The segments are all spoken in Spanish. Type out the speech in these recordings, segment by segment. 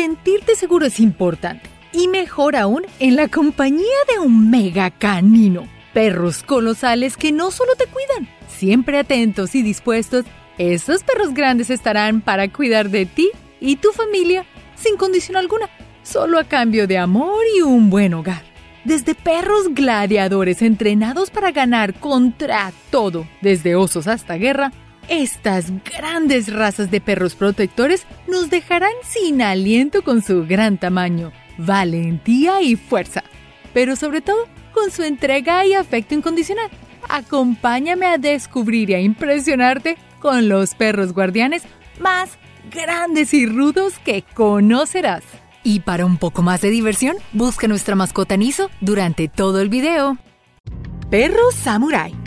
sentirte seguro es importante. Y mejor aún, en la compañía de un mega canino. Perros colosales que no solo te cuidan, siempre atentos y dispuestos, esos perros grandes estarán para cuidar de ti y tu familia sin condición alguna, solo a cambio de amor y un buen hogar. Desde perros gladiadores entrenados para ganar contra todo, desde osos hasta guerra, estas grandes razas de perros protectores nos dejarán sin aliento con su gran tamaño, valentía y fuerza, pero sobre todo con su entrega y afecto incondicional. Acompáñame a descubrir y a impresionarte con los perros guardianes más grandes y rudos que conocerás. Y para un poco más de diversión, busca nuestra mascota Niso durante todo el video. Perro Samurai.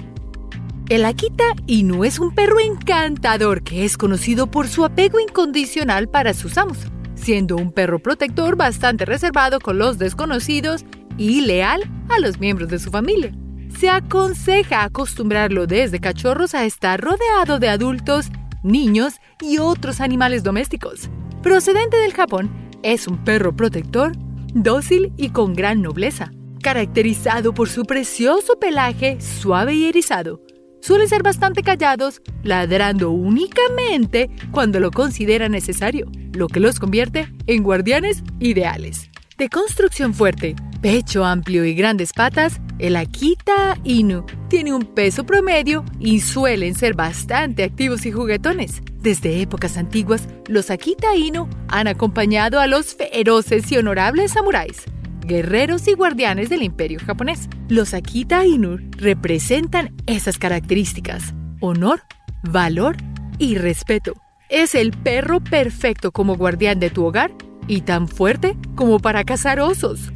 El Akita Inu es un perro encantador que es conocido por su apego incondicional para sus amos, siendo un perro protector bastante reservado con los desconocidos y leal a los miembros de su familia. Se aconseja acostumbrarlo desde cachorros a estar rodeado de adultos, niños y otros animales domésticos. Procedente del Japón, es un perro protector, dócil y con gran nobleza, caracterizado por su precioso pelaje suave y erizado. Suelen ser bastante callados, ladrando únicamente cuando lo considera necesario, lo que los convierte en guardianes ideales. De construcción fuerte, pecho amplio y grandes patas, el Akita Inu tiene un peso promedio y suelen ser bastante activos y juguetones. Desde épocas antiguas, los Akita Inu han acompañado a los feroces y honorables samuráis, guerreros y guardianes del imperio japonés. Los Akita Inu representan esas características, honor, valor y respeto. Es el perro perfecto como guardián de tu hogar y tan fuerte como para cazar osos.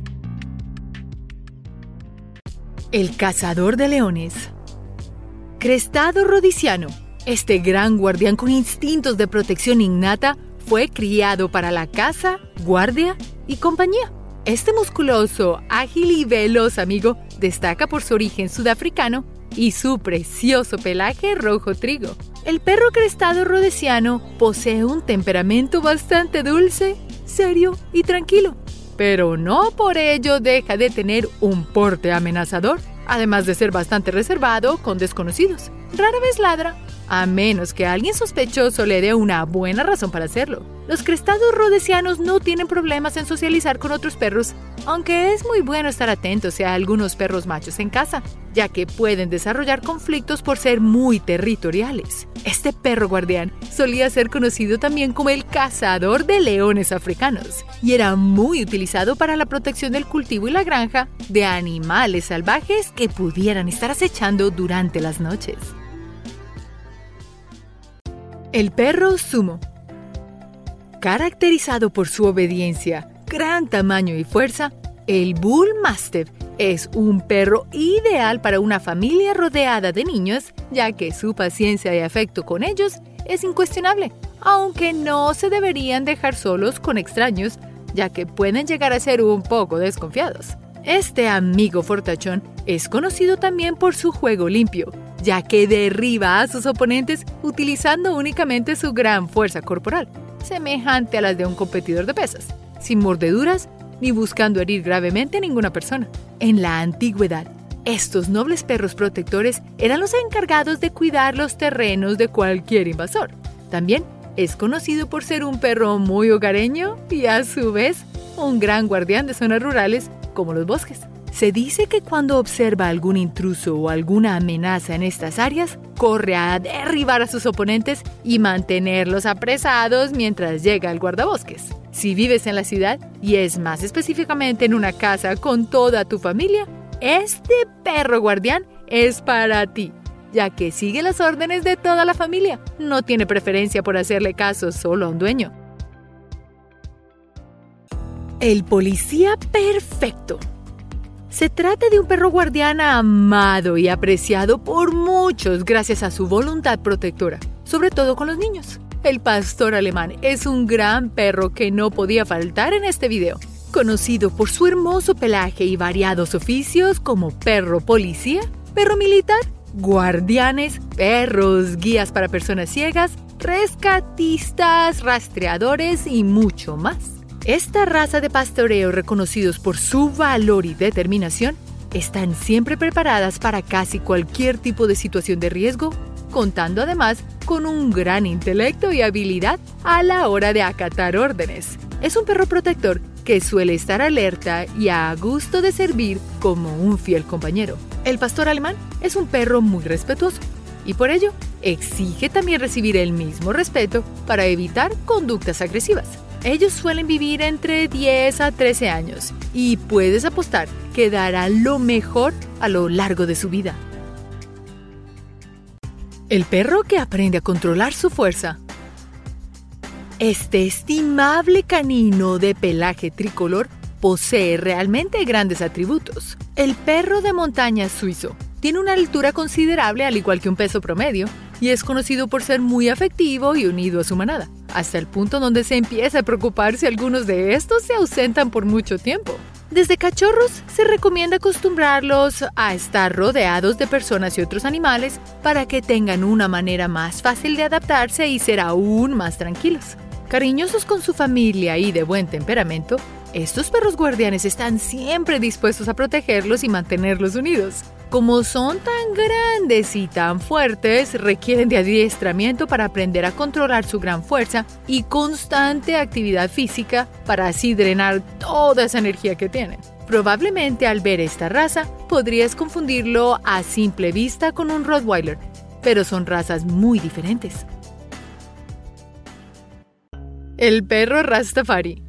El cazador de leones. Crestado rodiciano, este gran guardián con instintos de protección innata fue criado para la caza, guardia y compañía. Este musculoso, ágil y veloz amigo destaca por su origen sudafricano y su precioso pelaje rojo trigo. El perro crestado rodeciano posee un temperamento bastante dulce, serio y tranquilo pero no por ello deja de tener un porte amenazador, además de ser bastante reservado con desconocidos. Rara vez ladra, a menos que alguien sospechoso le dé una buena razón para hacerlo. Los crestados rodesianos no tienen problemas en socializar con otros perros, aunque es muy bueno estar atentos a algunos perros machos en casa, ya que pueden desarrollar conflictos por ser muy territoriales. Este perro guardián solía ser conocido también como el cazador de leones africanos y era muy utilizado para la protección del cultivo y la granja de animales salvajes que pudieran estar acechando durante las noches. El perro sumo. Caracterizado por su obediencia, gran tamaño y fuerza, el Bull Mastiff es un perro ideal para una familia rodeada de niños, ya que su paciencia y afecto con ellos es incuestionable, aunque no se deberían dejar solos con extraños, ya que pueden llegar a ser un poco desconfiados. Este amigo fortachón es conocido también por su juego limpio, ya que derriba a sus oponentes utilizando únicamente su gran fuerza corporal, semejante a las de un competidor de pesas, sin mordeduras ni buscando herir gravemente a ninguna persona. En la antigüedad, estos nobles perros protectores eran los encargados de cuidar los terrenos de cualquier invasor. También es conocido por ser un perro muy hogareño y a su vez un gran guardián de zonas rurales como los bosques. Se dice que cuando observa algún intruso o alguna amenaza en estas áreas, corre a derribar a sus oponentes y mantenerlos apresados mientras llega al guardabosques. Si vives en la ciudad, y es más específicamente en una casa con toda tu familia, este perro guardián es para ti, ya que sigue las órdenes de toda la familia. No tiene preferencia por hacerle caso solo a un dueño. El policía perfecto. Se trata de un perro guardián amado y apreciado por muchos gracias a su voluntad protectora, sobre todo con los niños. El pastor alemán es un gran perro que no podía faltar en este video. Conocido por su hermoso pelaje y variados oficios como perro policía, perro militar, guardianes, perros, guías para personas ciegas, rescatistas, rastreadores y mucho más. Esta raza de pastoreo reconocidos por su valor y determinación están siempre preparadas para casi cualquier tipo de situación de riesgo, contando además con un gran intelecto y habilidad a la hora de acatar órdenes. Es un perro protector que suele estar alerta y a gusto de servir como un fiel compañero. El pastor alemán es un perro muy respetuoso y por ello exige también recibir el mismo respeto para evitar conductas agresivas. Ellos suelen vivir entre 10 a 13 años y puedes apostar que dará lo mejor a lo largo de su vida. El perro que aprende a controlar su fuerza. Este estimable canino de pelaje tricolor posee realmente grandes atributos. El perro de montaña suizo tiene una altura considerable al igual que un peso promedio y es conocido por ser muy afectivo y unido a su manada, hasta el punto donde se empieza a preocupar si algunos de estos se ausentan por mucho tiempo. Desde cachorros se recomienda acostumbrarlos a estar rodeados de personas y otros animales para que tengan una manera más fácil de adaptarse y ser aún más tranquilos. Cariñosos con su familia y de buen temperamento, estos perros guardianes están siempre dispuestos a protegerlos y mantenerlos unidos. Como son tan grandes y tan fuertes, requieren de adiestramiento para aprender a controlar su gran fuerza y constante actividad física para así drenar toda esa energía que tienen. Probablemente al ver esta raza podrías confundirlo a simple vista con un Rottweiler, pero son razas muy diferentes. El perro Rastafari.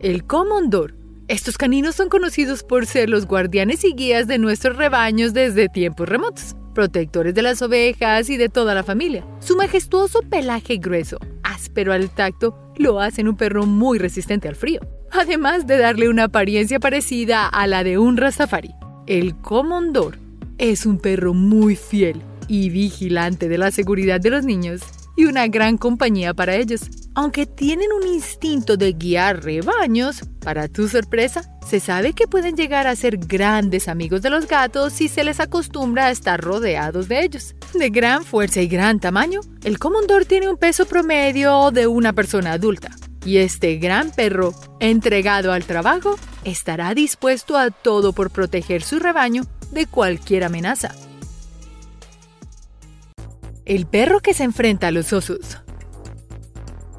El Comondor estos caninos son conocidos por ser los guardianes y guías de nuestros rebaños desde tiempos remotos, protectores de las ovejas y de toda la familia. Su majestuoso pelaje grueso, áspero al tacto, lo hacen un perro muy resistente al frío, además de darle una apariencia parecida a la de un Rastafari. El Comondor es un perro muy fiel y vigilante de la seguridad de los niños y una gran compañía para ellos. Aunque tienen un instinto de guiar rebaños, para tu sorpresa, se sabe que pueden llegar a ser grandes amigos de los gatos si se les acostumbra a estar rodeados de ellos. De gran fuerza y gran tamaño, el comondor tiene un peso promedio de una persona adulta. Y este gran perro, entregado al trabajo, estará dispuesto a todo por proteger su rebaño de cualquier amenaza. El perro que se enfrenta a los osos.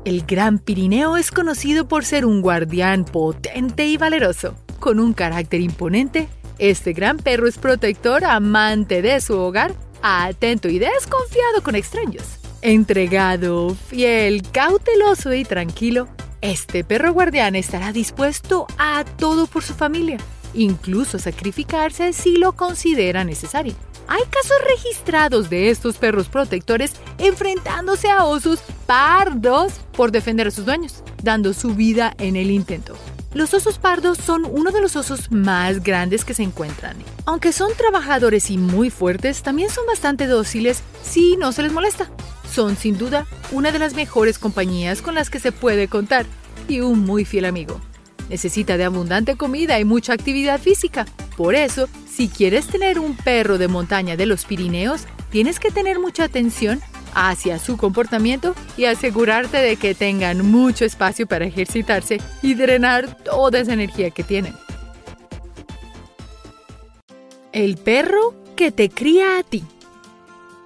El Gran Pirineo es conocido por ser un guardián potente y valeroso. Con un carácter imponente, este gran perro es protector, amante de su hogar, atento y desconfiado con extraños. Entregado, fiel, cauteloso y tranquilo, este perro guardián estará dispuesto a todo por su familia, incluso sacrificarse si lo considera necesario. Hay casos registrados de estos perros protectores enfrentándose a osos pardos por defender a sus dueños, dando su vida en el intento. Los osos pardos son uno de los osos más grandes que se encuentran. Aunque son trabajadores y muy fuertes, también son bastante dóciles si no se les molesta. Son sin duda una de las mejores compañías con las que se puede contar y un muy fiel amigo. Necesita de abundante comida y mucha actividad física. Por eso, si quieres tener un perro de montaña de los Pirineos, tienes que tener mucha atención hacia su comportamiento y asegurarte de que tengan mucho espacio para ejercitarse y drenar toda esa energía que tienen. El perro que te cría a ti.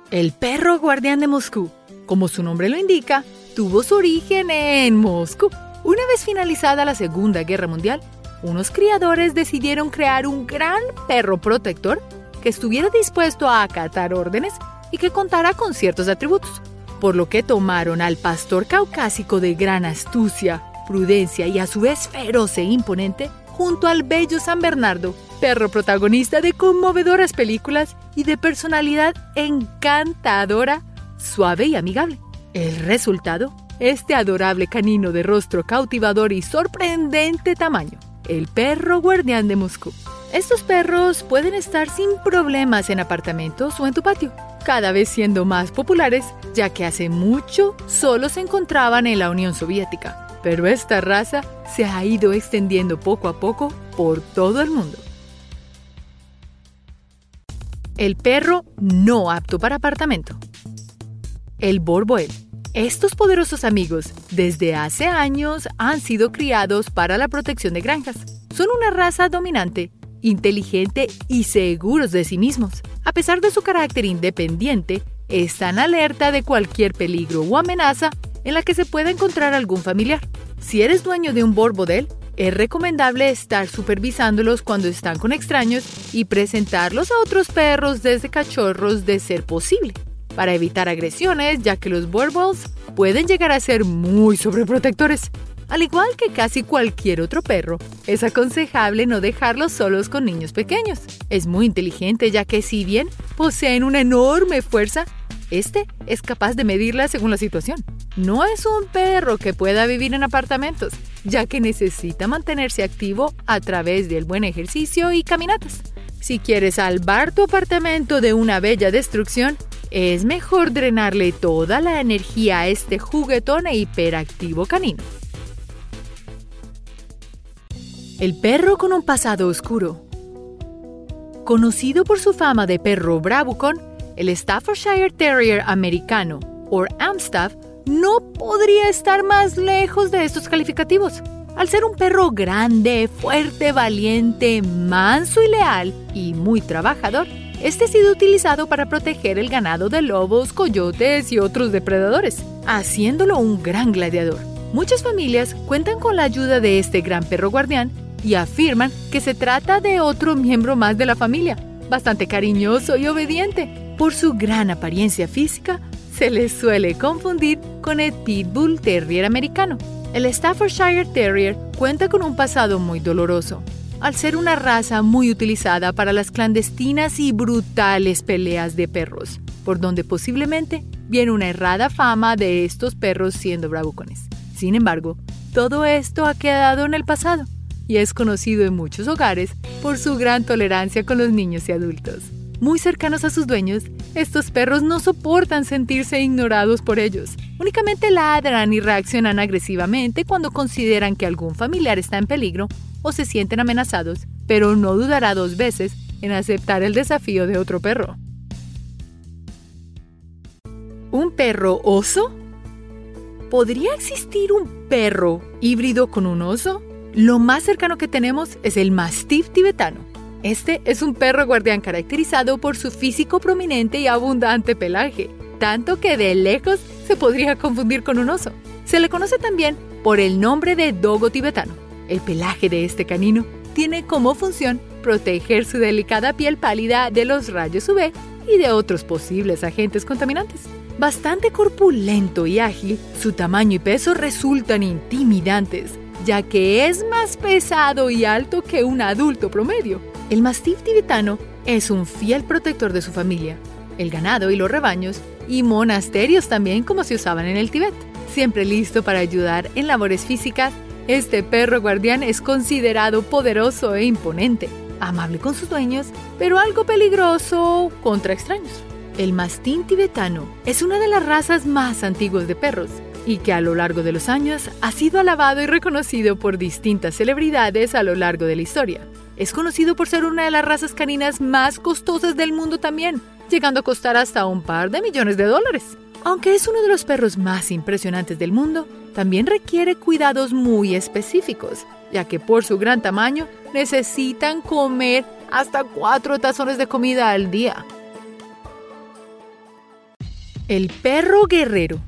El perro guardián de Moscú, como su nombre lo indica, tuvo su origen en Moscú. Una vez finalizada la Segunda Guerra Mundial, unos criadores decidieron crear un gran perro protector que estuviera dispuesto a acatar órdenes y que contara con ciertos atributos, por lo que tomaron al pastor caucásico de gran astucia, prudencia y a su vez feroz e imponente, junto al bello San Bernardo, perro protagonista de conmovedoras películas y de personalidad encantadora, suave y amigable. El resultado, este adorable canino de rostro cautivador y sorprendente tamaño el perro guardián de Moscú. Estos perros pueden estar sin problemas en apartamentos o en tu patio, cada vez siendo más populares, ya que hace mucho solo se encontraban en la Unión Soviética. Pero esta raza se ha ido extendiendo poco a poco por todo el mundo. El perro no apto para apartamento. El Borboel Estos poderosos amigos, desde hace años, han sido criados para la protección de granjas. Son una raza dominante, inteligente y seguros de sí mismos. A pesar de su carácter independiente, están alerta de cualquier peligro o amenaza en la que se pueda encontrar algún familiar. Si eres dueño de un Borbodel, es recomendable estar supervisándolos cuando están con extraños y presentarlos a otros perros desde cachorros de ser posible para evitar agresiones, ya que los Borbals pueden llegar a ser muy sobreprotectores. Al igual que casi cualquier otro perro, es aconsejable no dejarlos solos con niños pequeños. Es muy inteligente ya que si bien poseen una enorme fuerza, este es capaz de medirla según la situación. No es un perro que pueda vivir en apartamentos, ya que necesita mantenerse activo a través del buen ejercicio y caminatas. Si quieres salvar tu apartamento de una bella destrucción, es mejor drenarle toda la energía a este juguetón e hiperactivo canino. El perro con un pasado oscuro. Conocido por su fama de perro bravucón, el Staffordshire Terrier americano, o Amstaff, no podría estar más lejos de estos calificativos. Al ser un perro grande, fuerte, valiente, manso y leal, y muy trabajador, este ha sido utilizado para proteger el ganado de lobos, coyotes y otros depredadores, haciéndolo un gran gladiador. Muchas familias cuentan con la ayuda de este gran perro guardián y afirman que se trata de otro miembro más de la familia, bastante cariñoso y obediente. Por su gran apariencia física, se le suele confundir con el Pitbull Terrier americano. El Staffordshire Terrier cuenta con un pasado muy doloroso, al ser una raza muy utilizada para las clandestinas y brutales peleas de perros, por donde posiblemente viene una errada fama de estos perros siendo bravucones. Sin embargo, todo esto ha quedado en el pasado y es conocido en muchos hogares por su gran tolerancia con los niños y adultos. Muy cercanos a sus dueños, estos perros no soportan sentirse ignorados por ellos. Únicamente ladran y reaccionan agresivamente cuando consideran que algún familiar está en peligro o se sienten amenazados, pero no dudará dos veces en aceptar el desafío de otro perro. ¿Un perro oso? ¿Podría existir un perro híbrido con un oso? Lo más cercano que tenemos es el Mastiff tibetano. Este es un perro guardián caracterizado por su físico prominente y abundante pelaje, tanto que de lejos se podría confundir con un oso. Se le conoce también por el nombre de dogo tibetano el pelaje de este canino tiene como función proteger su delicada piel pálida de los rayos UV y de otros posibles agentes contaminantes. Bastante corpulento y ágil, su tamaño y peso resultan intimidantes, ya que es más pesado y alto que un adulto promedio. El mastif tibetano es un fiel protector de su familia, el ganado y los rebaños, y monasterios también como se usaban en el Tíbet, siempre listo para ayudar en labores físicas este perro guardián es considerado poderoso e imponente, amable con sus dueños, pero algo peligroso contra extraños. El mastín tibetano es una de las razas más antiguas de perros y que a lo largo de los años ha sido alabado y reconocido por distintas celebridades a lo largo de la historia. Es conocido por ser una de las razas caninas más costosas del mundo también, llegando a costar hasta un par de millones de dólares. Aunque es uno de los perros más impresionantes del mundo, también requiere cuidados muy específicos, ya que por su gran tamaño necesitan comer hasta cuatro tazones de comida al día. El perro guerrero.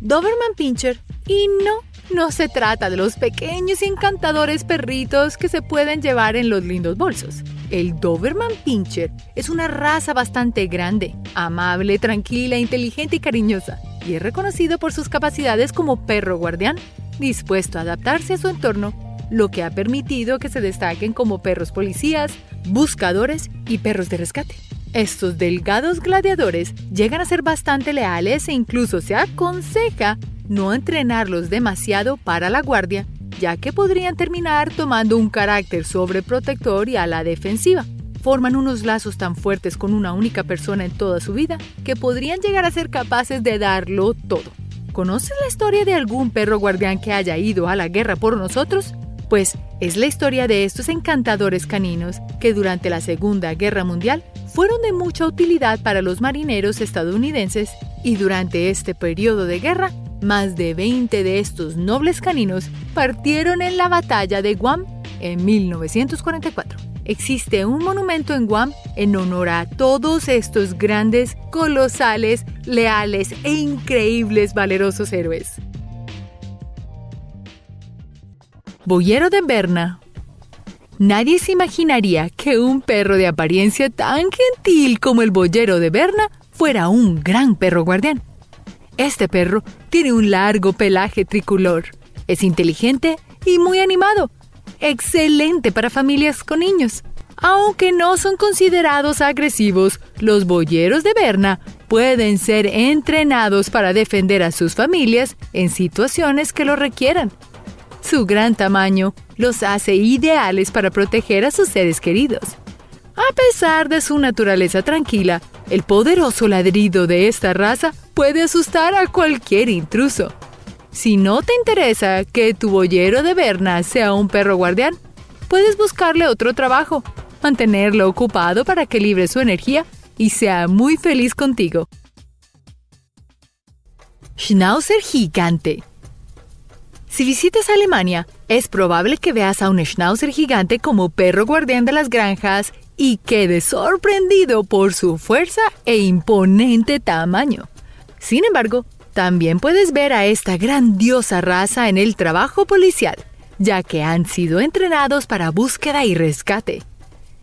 Doberman Pinscher y no no se trata de los pequeños y encantadores perritos que se pueden llevar en los lindos bolsos. El Doberman Pinscher es una raza bastante grande, amable, tranquila, inteligente y cariñosa, y es reconocido por sus capacidades como perro guardián, dispuesto a adaptarse a su entorno, lo que ha permitido que se destaquen como perros policías, buscadores y perros de rescate. Estos delgados gladiadores llegan a ser bastante leales e incluso se aconseja no entrenarlos demasiado para la guardia, ya que podrían terminar tomando un carácter sobreprotector y a la defensiva. Forman unos lazos tan fuertes con una única persona en toda su vida que podrían llegar a ser capaces de darlo todo. ¿Conoces la historia de algún perro guardián que haya ido a la guerra por nosotros? Pues es la historia de estos encantadores caninos que durante la Segunda Guerra Mundial fueron de mucha utilidad para los marineros estadounidenses y durante este periodo de guerra, más de 20 de estos nobles caninos partieron en la batalla de Guam en 1944. Existe un monumento en Guam en honor a todos estos grandes, colosales, leales e increíbles valerosos héroes. Boyero de Berna Nadie se imaginaría que un perro de apariencia tan gentil como el boyero de Berna fuera un gran perro guardián. Este perro tiene un largo pelaje tricolor, es inteligente y muy animado, excelente para familias con niños. Aunque no son considerados agresivos, los boyeros de Berna pueden ser entrenados para defender a sus familias en situaciones que lo requieran. Su gran tamaño los hace ideales para proteger a sus seres queridos. A pesar de su naturaleza tranquila, el poderoso ladrido de esta raza puede asustar a cualquier intruso. Si no te interesa que tu boyero de Berna sea un perro guardián, puedes buscarle otro trabajo, mantenerlo ocupado para que libre su energía y sea muy feliz contigo. Schnauzer gigante. Si visitas Alemania, es probable que veas a un Schnauzer gigante como perro guardián de las granjas y quedes sorprendido por su fuerza e imponente tamaño. Sin embargo, también puedes ver a esta grandiosa raza en el trabajo policial, ya que han sido entrenados para búsqueda y rescate.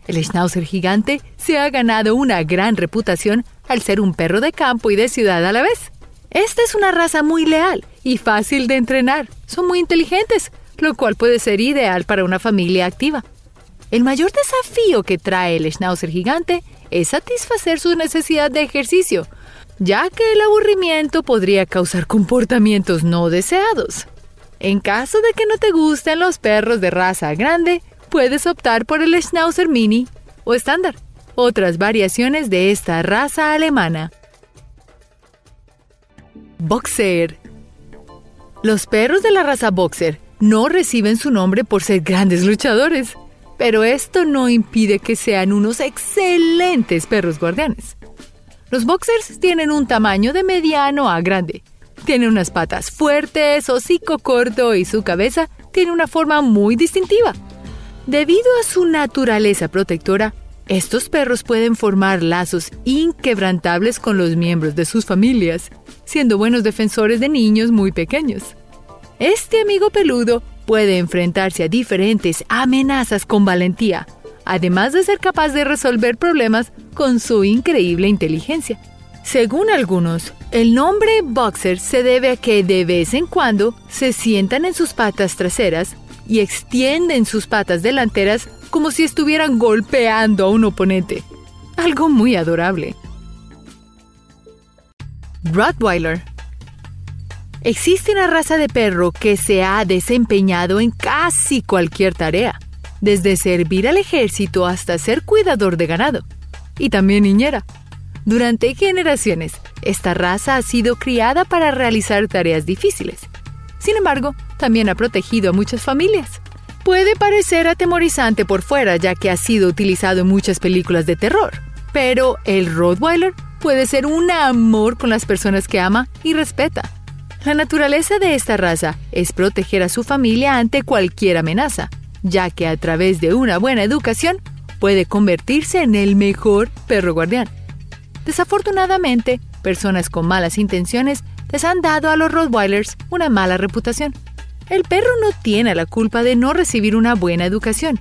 El Schnauzer gigante se ha ganado una gran reputación al ser un perro de campo y de ciudad a la vez. Esta es una raza muy leal y fácil de entrenar. Son muy inteligentes, lo cual puede ser ideal para una familia activa. El mayor desafío que trae el Schnauzer gigante es satisfacer su necesidad de ejercicio, ya que el aburrimiento podría causar comportamientos no deseados. En caso de que no te gusten los perros de raza grande, puedes optar por el Schnauzer Mini o estándar, otras variaciones de esta raza alemana. Boxer. Los perros de la raza Boxer no reciben su nombre por ser grandes luchadores, pero esto no impide que sean unos excelentes perros guardianes. Los boxers tienen un tamaño de mediano a grande. Tienen unas patas fuertes, hocico corto y su cabeza tiene una forma muy distintiva. Debido a su naturaleza protectora, estos perros pueden formar lazos inquebrantables con los miembros de sus familias, siendo buenos defensores de niños muy pequeños. Este amigo peludo puede enfrentarse a diferentes amenazas con valentía, además de ser capaz de resolver problemas con su increíble inteligencia. Según algunos, el nombre boxer se debe a que de vez en cuando se sientan en sus patas traseras y extienden sus patas delanteras como si estuvieran golpeando a un oponente. Algo muy adorable. Rottweiler. Existe una raza de perro que se ha desempeñado en casi cualquier tarea, desde servir al ejército hasta ser cuidador de ganado, y también niñera. Durante generaciones, esta raza ha sido criada para realizar tareas difíciles. Sin embargo, también ha protegido a muchas familias. Puede parecer atemorizante por fuera ya que ha sido utilizado en muchas películas de terror, pero el Rottweiler puede ser un amor con las personas que ama y respeta. La naturaleza de esta raza es proteger a su familia ante cualquier amenaza, ya que a través de una buena educación puede convertirse en el mejor perro guardián. Desafortunadamente, personas con malas intenciones les han dado a los Rottweilers una mala reputación. El perro no tiene la culpa de no recibir una buena educación.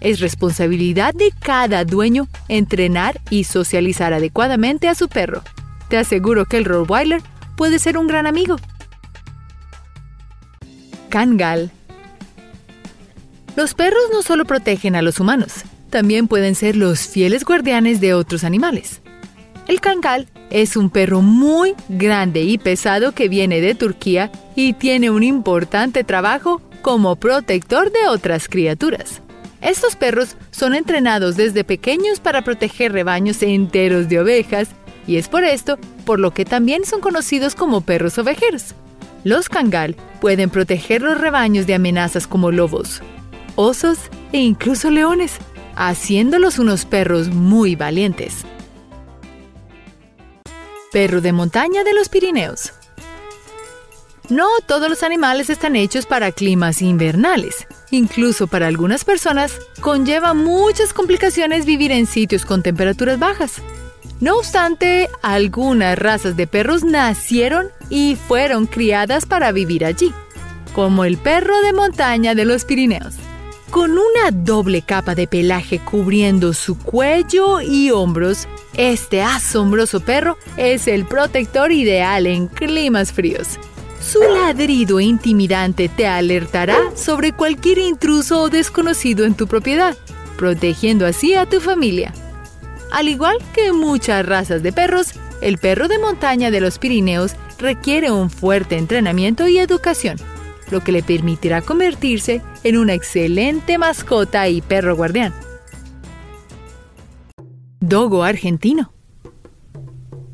Es responsabilidad de cada dueño entrenar y socializar adecuadamente a su perro. Te aseguro que el Rottweiler puede ser un gran amigo. Kangal. Los perros no solo protegen a los humanos, también pueden ser los fieles guardianes de otros animales. El Kangal es un perro muy grande y pesado que viene de Turquía y tiene un importante trabajo como protector de otras criaturas. Estos perros son entrenados desde pequeños para proteger rebaños enteros de ovejas y es por esto por lo que también son conocidos como perros ovejeros. Los Kangal pueden proteger los rebaños de amenazas como lobos. osos e incluso leones, haciéndolos unos perros muy valientes. Perro de montaña de los Pirineos. No todos los animales están hechos para climas invernales. Incluso para algunas personas conlleva muchas complicaciones vivir en sitios con temperaturas bajas. No obstante, algunas razas de perros nacieron y fueron criadas para vivir allí, como el perro de montaña de los Pirineos. Con una doble capa de pelaje cubriendo su cuello y hombros, este asombroso perro es el protector ideal en climas fríos. Su ladrido intimidante te alertará sobre cualquier intruso o desconocido en tu propiedad, protegiendo así a tu familia. Al igual que muchas razas de perros, el perro de montaña de los Pirineos requiere un fuerte entrenamiento y educación, lo que le permitirá convertirse en una excelente mascota y perro guardián. Dogo argentino.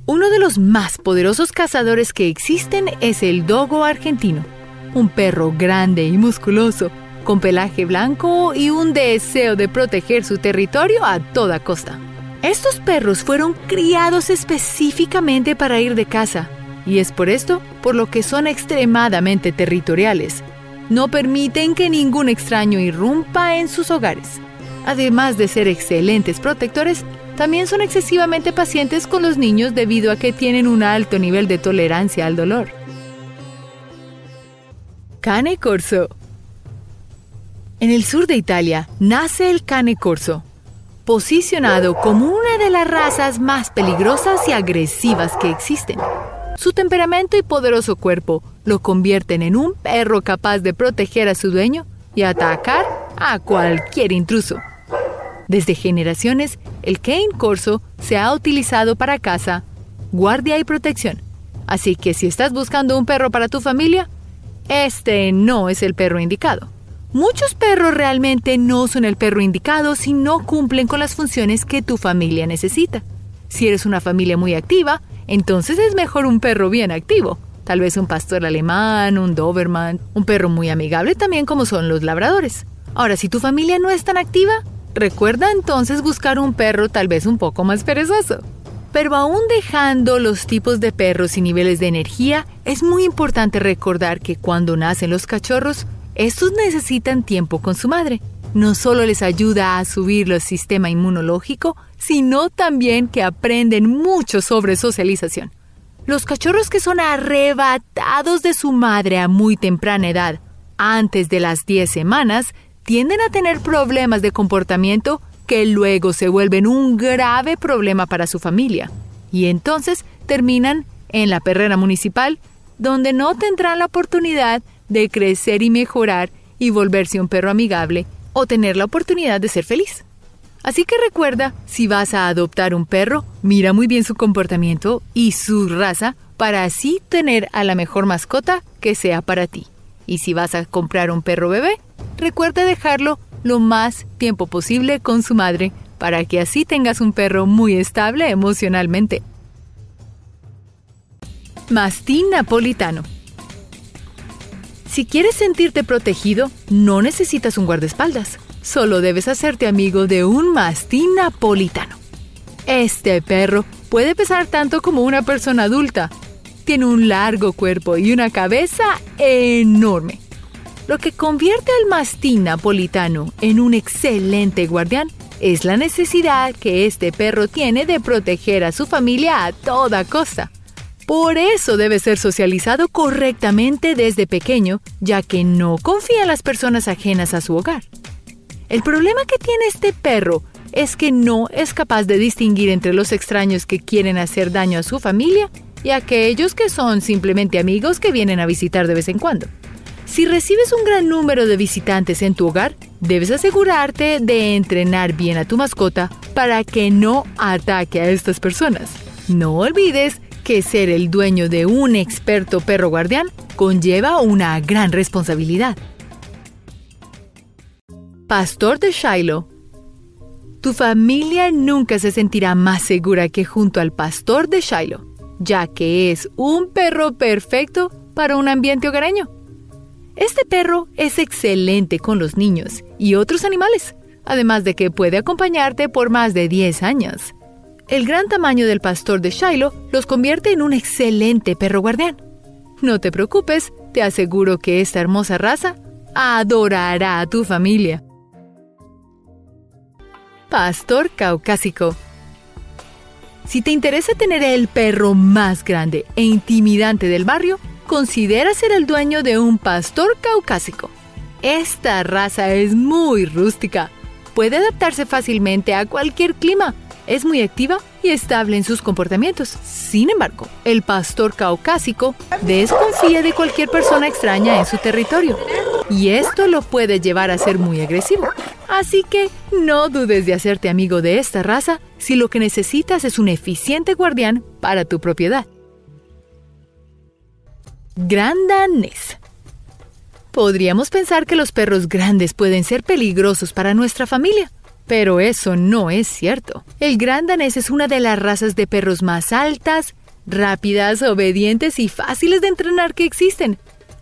Uno de los más poderosos cazadores que existen es el dogo argentino, un perro grande y musculoso, con pelaje blanco y un deseo de proteger su territorio a toda costa. Estos perros fueron criados específicamente para ir de caza, y es por esto por lo que son extremadamente territoriales. No permiten que ningún extraño irrumpa en sus hogares. Además de ser excelentes protectores, también son excesivamente pacientes con los niños debido a que tienen un alto nivel de tolerancia al dolor. Cane Corso En el sur de Italia nace el Cane Corso, posicionado como una de las razas más peligrosas y agresivas que existen. Su temperamento y poderoso cuerpo lo convierten en un perro capaz de proteger a su dueño y atacar a cualquier intruso. Desde generaciones, el Cane Corso se ha utilizado para caza, guardia y protección. Así que si estás buscando un perro para tu familia, este no es el perro indicado. Muchos perros realmente no son el perro indicado si no cumplen con las funciones que tu familia necesita. Si eres una familia muy activa, entonces es mejor un perro bien activo. Tal vez un pastor alemán, un Doberman, un perro muy amigable también como son los labradores. Ahora, si tu familia no es tan activa, recuerda entonces buscar un perro tal vez un poco más perezoso. Pero aún dejando los tipos de perros y niveles de energía, es muy importante recordar que cuando nacen los cachorros, estos necesitan tiempo con su madre. No solo les ayuda a subir el sistema inmunológico, sino también que aprenden mucho sobre socialización. Los cachorros que son arrebatados de su madre a muy temprana edad, antes de las 10 semanas, tienden a tener problemas de comportamiento que luego se vuelven un grave problema para su familia. Y entonces terminan en la perrera municipal, donde no tendrán la oportunidad de crecer y mejorar y volverse un perro amigable o tener la oportunidad de ser feliz. Así que recuerda, si vas a adoptar un perro, mira muy bien su comportamiento y su raza para así tener a la mejor mascota que sea para ti. Y si vas a comprar un perro bebé, recuerda dejarlo lo más tiempo posible con su madre para que así tengas un perro muy estable emocionalmente. Mastín napolitano. Si quieres sentirte protegido, no necesitas un guardaespaldas. Solo debes hacerte amigo de un mastín napolitano. Este perro puede pesar tanto como una persona adulta. Tiene un largo cuerpo y una cabeza enorme. Lo que convierte al mastín napolitano en un excelente guardián es la necesidad que este perro tiene de proteger a su familia a toda costa. Por eso debe ser socializado correctamente desde pequeño, ya que no confía en las personas ajenas a su hogar. El problema que tiene este perro es que no es capaz de distinguir entre los extraños que quieren hacer daño a su familia y aquellos que son simplemente amigos que vienen a visitar de vez en cuando. Si recibes un gran número de visitantes en tu hogar, debes asegurarte de entrenar bien a tu mascota para que no ataque a estas personas. No olvides que ser el dueño de un experto perro guardián conlleva una gran responsabilidad. Pastor de Shiloh Tu familia nunca se sentirá más segura que junto al pastor de Shiloh, ya que es un perro perfecto para un ambiente hogareño. Este perro es excelente con los niños y otros animales, además de que puede acompañarte por más de 10 años. El gran tamaño del pastor de Shiloh los convierte en un excelente perro guardián. No te preocupes, te aseguro que esta hermosa raza adorará a tu familia. Pastor caucásico. Si te interesa tener el perro más grande e intimidante del barrio, considera ser el dueño de un pastor caucásico. Esta raza es muy rústica. Puede adaptarse fácilmente a cualquier clima. Es muy activa y estable en sus comportamientos. Sin embargo, el pastor caucásico desconfía de cualquier persona extraña en su territorio. Y esto lo puede llevar a ser muy agresivo. Así que no dudes de hacerte amigo de esta raza si lo que necesitas es un eficiente guardián para tu propiedad. Gran danés. Podríamos pensar que los perros grandes pueden ser peligrosos para nuestra familia, pero eso no es cierto. El gran danés es una de las razas de perros más altas, rápidas, obedientes y fáciles de entrenar que existen.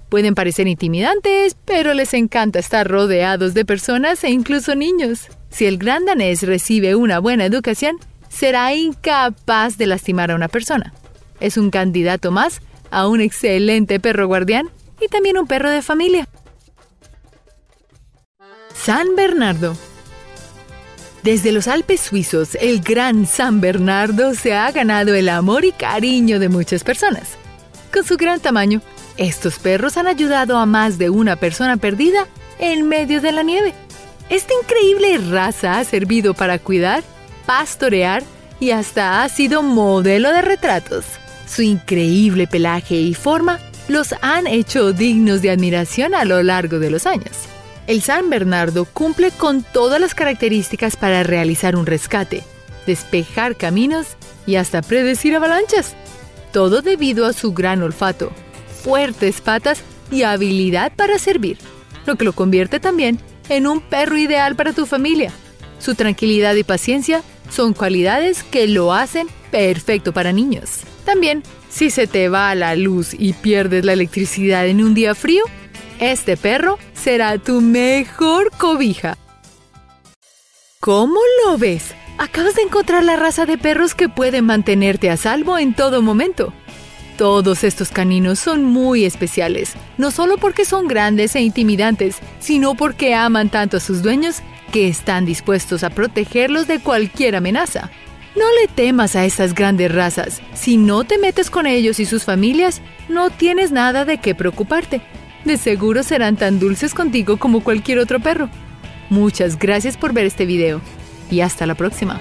Pueden parecer intimidantes, pero les encanta estar rodeados de personas e incluso niños. Si el gran danés recibe una buena educación, será incapaz de lastimar a una persona. Es un candidato más a un excelente perro guardián y también un perro de familia. San Bernardo. Desde los Alpes suizos, el gran San Bernardo se ha ganado el amor y cariño de muchas personas. Con su gran tamaño, estos perros han ayudado a más de una persona perdida en medio de la nieve. Esta increíble raza ha servido para cuidar, pastorear y hasta ha sido modelo de retratos. Su increíble pelaje y forma los han hecho dignos de admiración a lo largo de los años. El San Bernardo cumple con todas las características para realizar un rescate, despejar caminos y hasta predecir avalanchas. Todo debido a su gran olfato, fuertes patas y habilidad para servir, lo que lo convierte también en un perro ideal para tu familia. Su tranquilidad y paciencia son cualidades que lo hacen perfecto para niños. También, si se te va la luz y pierdes la electricidad en un día frío, este perro será tu mejor cobija. ¿Cómo lo ves? Acabas de encontrar la raza de perros que puede mantenerte a salvo en todo momento. Todos estos caninos son muy especiales, no solo porque son grandes e intimidantes, sino porque aman tanto a sus dueños que están dispuestos a protegerlos de cualquier amenaza. No le temas a esas grandes razas. Si no te metes con ellos y sus familias, no tienes nada de qué preocuparte. De seguro serán tan dulces contigo como cualquier otro perro. Muchas gracias por ver este video y hasta la próxima.